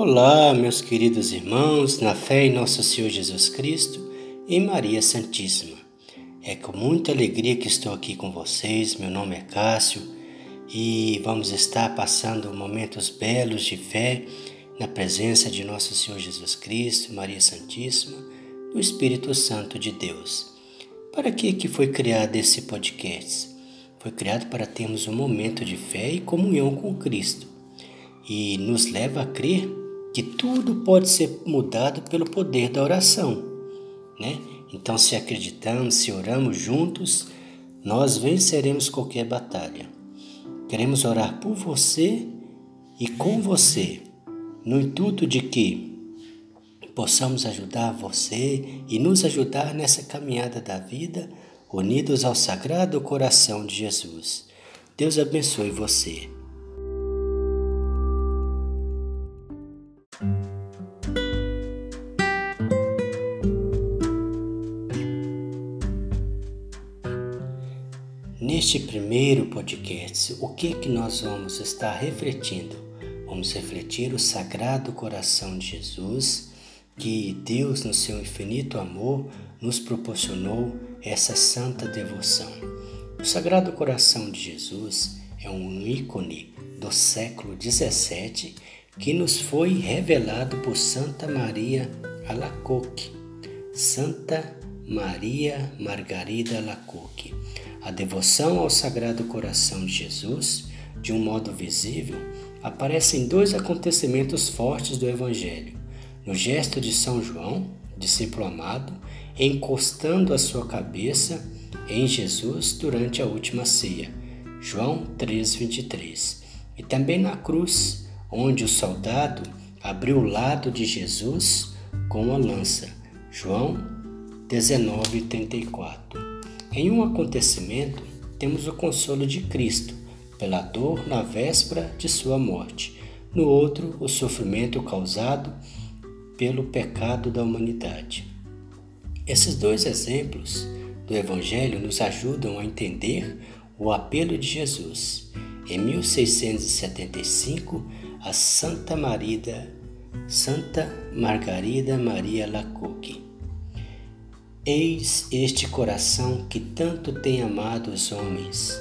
Olá, meus queridos irmãos, na fé em nosso Senhor Jesus Cristo e Maria Santíssima. É com muita alegria que estou aqui com vocês. Meu nome é Cássio e vamos estar passando momentos belos de fé na presença de nosso Senhor Jesus Cristo, Maria Santíssima, do Espírito Santo de Deus. Para que que foi criado esse podcast? Foi criado para termos um momento de fé e comunhão com Cristo e nos leva a crer que tudo pode ser mudado pelo poder da oração, né? Então, se acreditamos, se oramos juntos, nós venceremos qualquer batalha. Queremos orar por você e com você, no intuito de que possamos ajudar você e nos ajudar nessa caminhada da vida, unidos ao Sagrado Coração de Jesus. Deus abençoe você. Neste primeiro podcast, o que que nós vamos estar refletindo? Vamos refletir o Sagrado Coração de Jesus, que Deus, no seu infinito amor, nos proporcionou essa santa devoção. O Sagrado Coração de Jesus é um ícone do século XVII que nos foi revelado por Santa Maria Alacoque. Santa Maria Margarida Alacoque a devoção ao Sagrado Coração de Jesus, de um modo visível, aparece em dois acontecimentos fortes do Evangelho: no gesto de São João, discípulo amado, encostando a sua cabeça em Jesus durante a última ceia, João 3:23, e também na cruz, onde o soldado abriu o lado de Jesus com a lança, João 19:34. Em um acontecimento, temos o consolo de Cristo pela dor na véspera de sua morte, no outro, o sofrimento causado pelo pecado da humanidade. Esses dois exemplos do Evangelho nos ajudam a entender o apelo de Jesus. Em 1675, a Santa Marida, Santa Margarida Maria Lacoque Eis este coração que tanto tem amado os homens.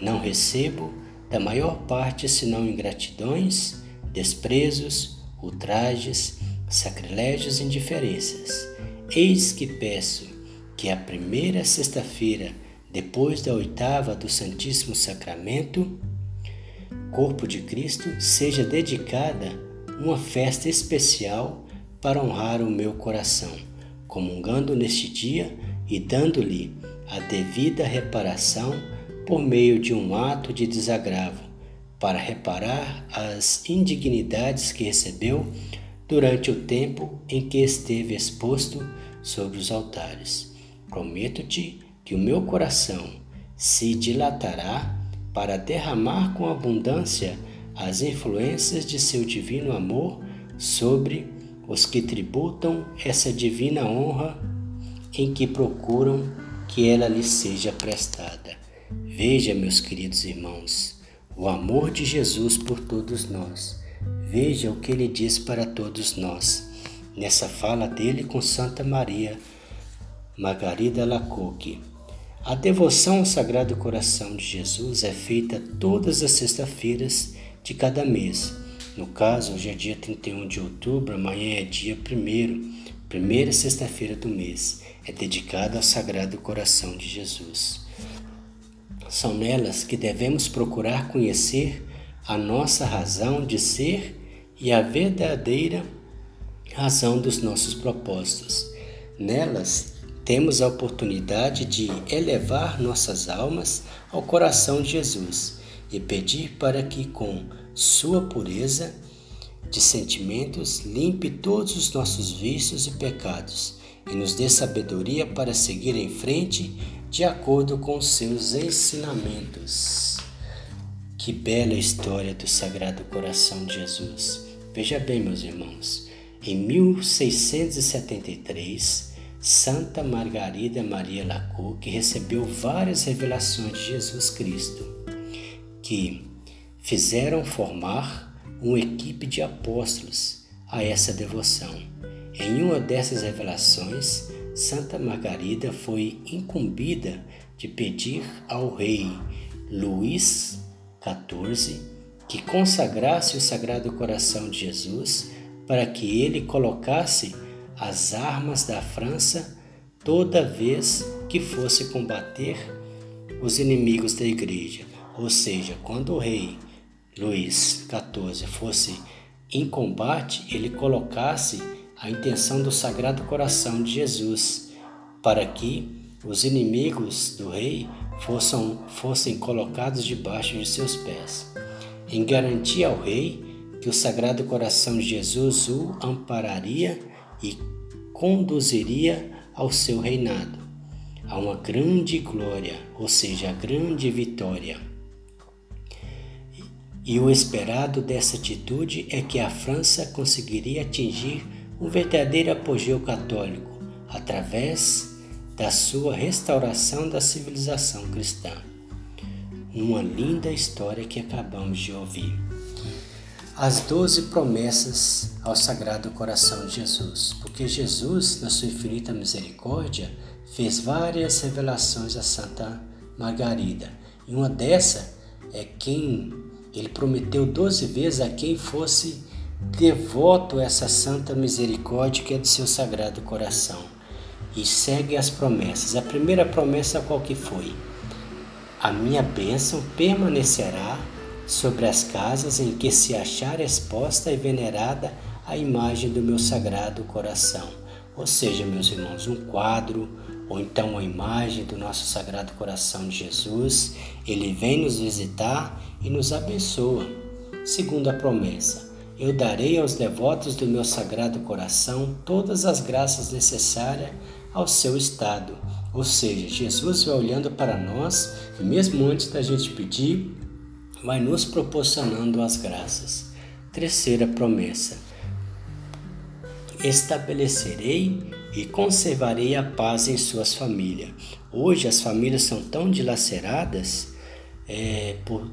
Não recebo da maior parte senão ingratidões, desprezos, ultrajes, sacrilégios e indiferenças. Eis que peço que a primeira sexta-feira, depois da oitava do Santíssimo Sacramento, corpo de Cristo, seja dedicada uma festa especial para honrar o meu coração comungando neste dia e dando-lhe a devida reparação por meio de um ato de desagravo, para reparar as indignidades que recebeu durante o tempo em que esteve exposto sobre os altares. Prometo-te que o meu coração se dilatará para derramar com abundância as influências de seu divino amor sobre os que tributam essa divina honra em que procuram que ela lhes seja prestada. Veja, meus queridos irmãos, o amor de Jesus por todos nós. Veja o que ele diz para todos nós, nessa fala dele com Santa Maria Margarida Lacoque. A devoção ao Sagrado Coração de Jesus é feita todas as sextas-feiras de cada mês no caso, hoje é dia 31 de outubro, amanhã é dia 1 primeira sexta-feira do mês, é dedicada ao Sagrado Coração de Jesus. São nelas que devemos procurar conhecer a nossa razão de ser e a verdadeira razão dos nossos propósitos. Nelas temos a oportunidade de elevar nossas almas ao coração de Jesus e pedir para que, com sua pureza de sentimentos, limpe todos os nossos vícios e pecados e nos dê sabedoria para seguir em frente de acordo com os seus ensinamentos. Que bela história do Sagrado Coração de Jesus. Veja bem, meus irmãos, em 1673, Santa Margarida Maria Lacoque recebeu várias revelações de Jesus Cristo, que fizeram formar uma equipe de apóstolos, a essa devoção. Em uma dessas revelações, Santa Margarida foi incumbida de pedir ao rei Luís XIV que consagrasse o Sagrado Coração de Jesus para que ele colocasse as armas da França toda vez que fosse combater os inimigos da igreja. Ou seja, quando o rei Luís XIV fosse em combate, ele colocasse a intenção do Sagrado Coração de Jesus para que os inimigos do rei fossem, fossem colocados debaixo de seus pés, em garantia ao rei que o Sagrado Coração de Jesus o ampararia e conduziria ao seu reinado, a uma grande glória, ou seja, a grande vitória. E o esperado dessa atitude é que a França conseguiria atingir um verdadeiro apogeu católico através da sua restauração da civilização cristã. Uma linda história que acabamos de ouvir. As doze promessas ao Sagrado Coração de Jesus, porque Jesus, na sua infinita misericórdia, fez várias revelações a Santa Margarida. E uma dessa é quem ele prometeu doze vezes a quem fosse devoto a essa santa misericórdia que é do seu Sagrado Coração e segue as promessas. A primeira promessa qual que foi? A minha bênção permanecerá sobre as casas em que se achar exposta e venerada a imagem do meu sagrado coração. Ou seja, meus irmãos, um quadro ou então a imagem do nosso sagrado coração de Jesus, ele vem nos visitar e nos abençoa. Segundo a promessa, eu darei aos devotos do meu sagrado coração todas as graças necessárias ao seu estado. Ou seja, Jesus vai olhando para nós e, mesmo antes da gente pedir, vai nos proporcionando as graças. Terceira promessa: estabelecerei e conservarei a paz em suas famílias. Hoje as famílias são tão dilaceradas é, por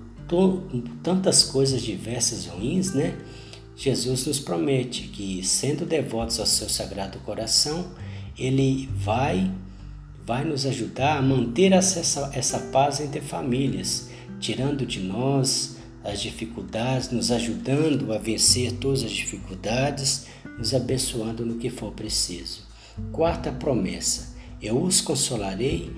tantas coisas diversas ruins, né? Jesus nos promete que, sendo devotos ao seu sagrado coração, ele vai vai nos ajudar a manter essa, essa paz entre famílias, tirando de nós as dificuldades, nos ajudando a vencer todas as dificuldades, nos abençoando no que for preciso. Quarta promessa: eu os consolarei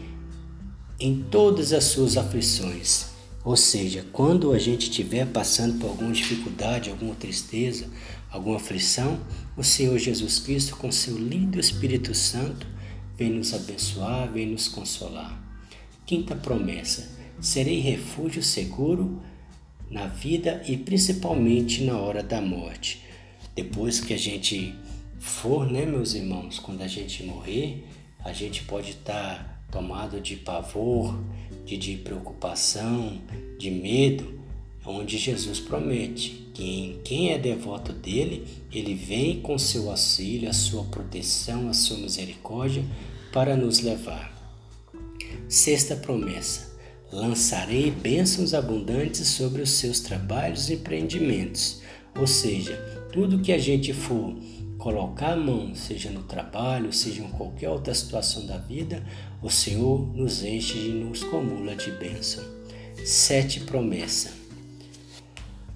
em todas as suas aflições. Ou seja, quando a gente estiver passando por alguma dificuldade, alguma tristeza, alguma aflição, o Senhor Jesus Cristo, com seu lindo Espírito Santo, vem nos abençoar, vem nos consolar. Quinta promessa: serei refúgio seguro na vida e principalmente na hora da morte. Depois que a gente for, né, meus irmãos, quando a gente morrer, a gente pode estar tomado de pavor, de, de preocupação, de medo, onde Jesus promete que em quem é devoto dele, ele vem com seu auxílio, a sua proteção, a sua misericórdia para nos levar. Sexta promessa: lançarei bênçãos abundantes sobre os seus trabalhos e empreendimentos. Ou seja, tudo que a gente for colocar a mão, seja no trabalho, seja em qualquer outra situação da vida, o Senhor nos enche e nos comula de bênção. Sete promessa.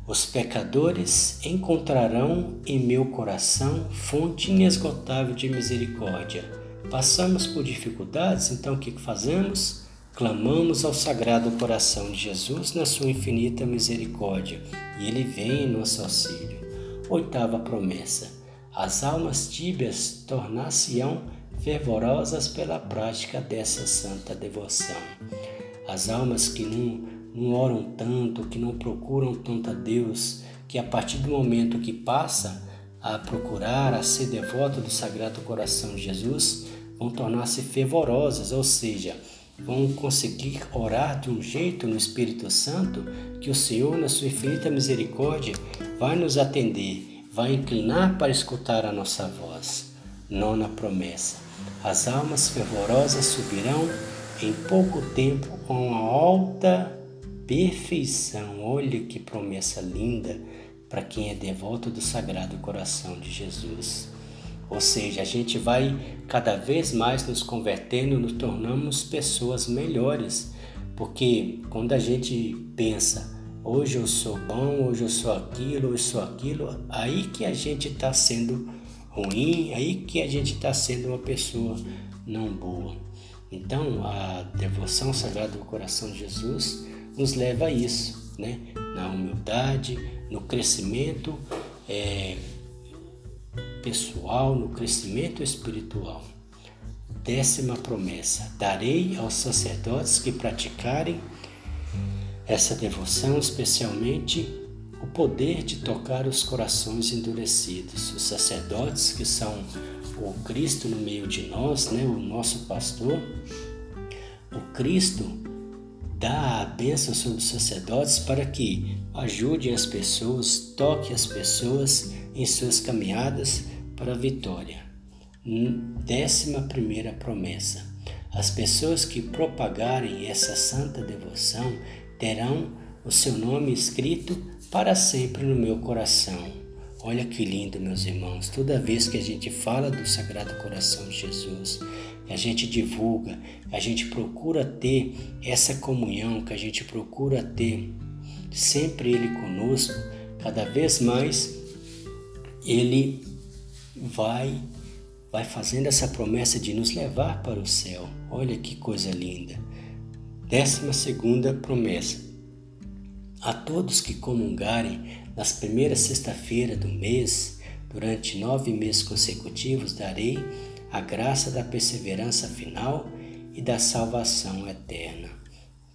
Os pecadores encontrarão em meu coração fonte inesgotável de misericórdia. Passamos por dificuldades, então o que fazemos? Clamamos ao Sagrado Coração de Jesus na sua infinita misericórdia e ele vem em nosso auxílio. Oitava promessa: as almas tíbias tornar-se-ão fervorosas pela prática dessa santa devoção. As almas que não não oram tanto, que não procuram tanto a Deus, que a partir do momento que passa a procurar, a ser devoto do Sagrado Coração de Jesus, vão tornar-se fervorosas, ou seja, vão conseguir orar de um jeito no Espírito Santo que o Senhor, na sua infinita misericórdia, vai nos atender, vai inclinar para escutar a nossa voz. Nona promessa: as almas fervorosas subirão em pouco tempo com a alta perfeição. Olha que promessa linda para quem é devoto do Sagrado Coração de Jesus. Ou seja, a gente vai cada vez mais nos convertendo, nos tornamos pessoas melhores, porque quando a gente pensa, hoje eu sou bom, hoje eu sou aquilo, hoje eu sou aquilo, aí que a gente está sendo ruim, aí que a gente está sendo uma pessoa não boa. Então, a devoção ao Sagrado Coração de Jesus nos leva a isso, né? na humildade, no crescimento é, pessoal, no crescimento espiritual. Décima promessa: darei aos sacerdotes que praticarem essa devoção, especialmente o poder de tocar os corações endurecidos. Os sacerdotes, que são o Cristo no meio de nós, né, o nosso pastor, o Cristo dá a bênção sobre os sacerdotes para que ajudem as pessoas, toquem as pessoas em suas caminhadas para a vitória. Décima primeira promessa. As pessoas que propagarem essa santa devoção terão o seu nome escrito para sempre no meu coração. Olha que lindo, meus irmãos. Toda vez que a gente fala do Sagrado Coração de Jesus, que a gente divulga, que a gente procura ter essa comunhão, que a gente procura ter sempre Ele conosco, cada vez mais Ele vai vai fazendo essa promessa de nos levar para o céu. Olha que coisa linda. Décima segunda promessa. A todos que comungarem nas primeiras sexta-feiras do mês, durante nove meses consecutivos, darei a graça da perseverança final e da salvação eterna.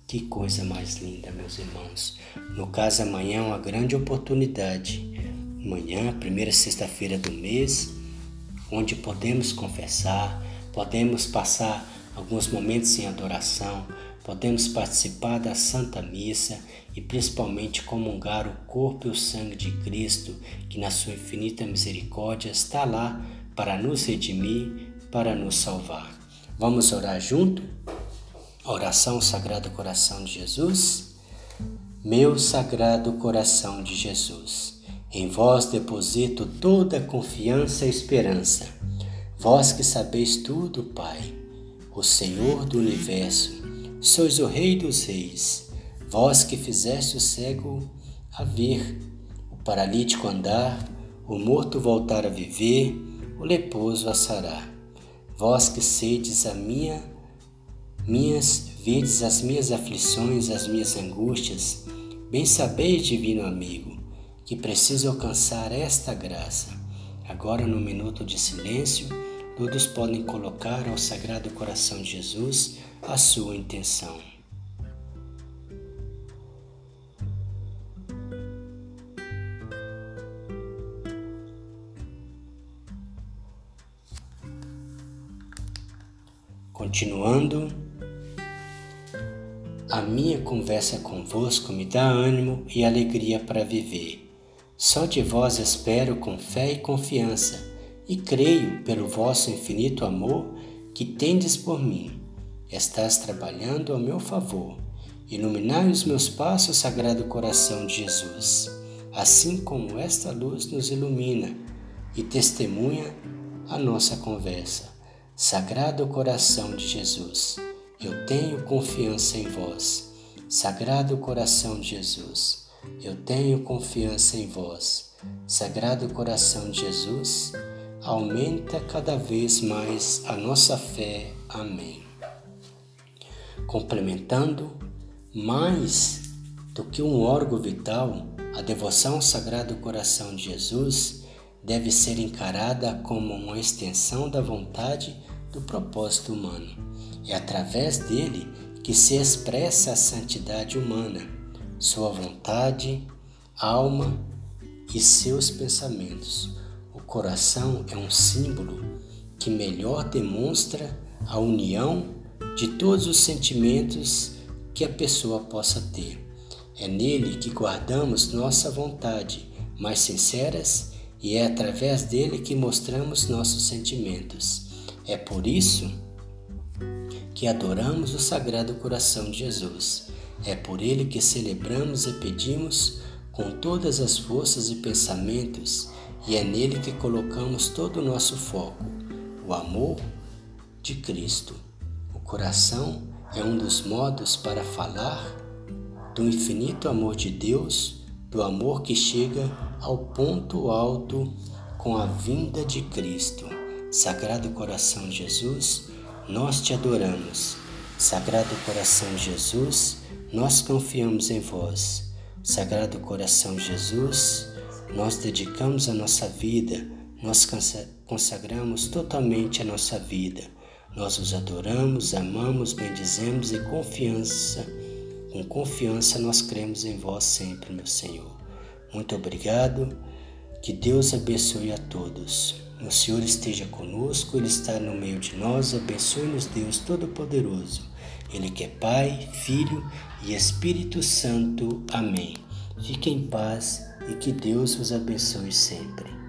Que coisa mais linda, meus irmãos. No caso, amanhã é uma grande oportunidade. Amanhã, primeira sexta-feira do mês, onde podemos confessar, podemos passar alguns momentos em adoração, podemos participar da Santa Missa e principalmente comungar o corpo e o sangue de Cristo, que na sua infinita misericórdia está lá para nos redimir, para nos salvar. Vamos orar junto? Oração Sagrado Coração de Jesus. Meu Sagrado Coração de Jesus, em vós deposito toda a confiança e esperança. Vós que sabeis tudo, Pai, o Senhor do universo, sois o Rei dos Reis. Vós que fizeste o cego a ver, o paralítico andar, o morto voltar a viver, o leproso a sarar. Vós que sedes a minha, minhas, vedes as minhas aflições, as minhas angústias, bem sabeis, divino amigo, que preciso alcançar esta graça. Agora, no minuto de silêncio, todos podem colocar ao Sagrado Coração de Jesus a sua intenção. Continuando, a minha conversa convosco me dá ânimo e alegria para viver. Só de vós espero com fé e confiança, e creio pelo vosso infinito amor que tendes por mim. Estás trabalhando ao meu favor. Iluminai os meus passos, Sagrado Coração de Jesus, assim como esta luz nos ilumina e testemunha a nossa conversa. Sagrado Coração de Jesus, eu tenho confiança em vós. Sagrado Coração de Jesus, eu tenho confiança em vós. Sagrado Coração de Jesus, aumenta cada vez mais a nossa fé. Amém. Complementando, mais do que um órgão vital, a devoção ao Sagrado Coração de Jesus deve ser encarada como uma extensão da vontade do propósito humano. É através dele que se expressa a santidade humana, sua vontade, alma e seus pensamentos. O coração é um símbolo que melhor demonstra a união de todos os sentimentos que a pessoa possa ter. É nele que guardamos nossa vontade mais sinceras e é através dele que mostramos nossos sentimentos. É por isso que adoramos o Sagrado Coração de Jesus. É por ele que celebramos e pedimos com todas as forças e pensamentos, e é nele que colocamos todo o nosso foco, o amor de Cristo. O coração é um dos modos para falar do infinito amor de Deus, do amor que chega ao ponto alto com a vinda de Cristo. Sagrado coração de Jesus, nós te adoramos. Sagrado coração de Jesus, nós confiamos em vós. Sagrado coração de Jesus, nós dedicamos a nossa vida, nós consagramos totalmente a nossa vida. Nós os adoramos, amamos, bendizemos e confiança, com confiança nós cremos em vós sempre, meu Senhor. Muito obrigado. Que Deus abençoe a todos. O Senhor esteja conosco, Ele está no meio de nós. Abençoe-nos, Deus Todo-Poderoso. Ele que é Pai, Filho e Espírito Santo. Amém. Fique em paz e que Deus vos abençoe sempre.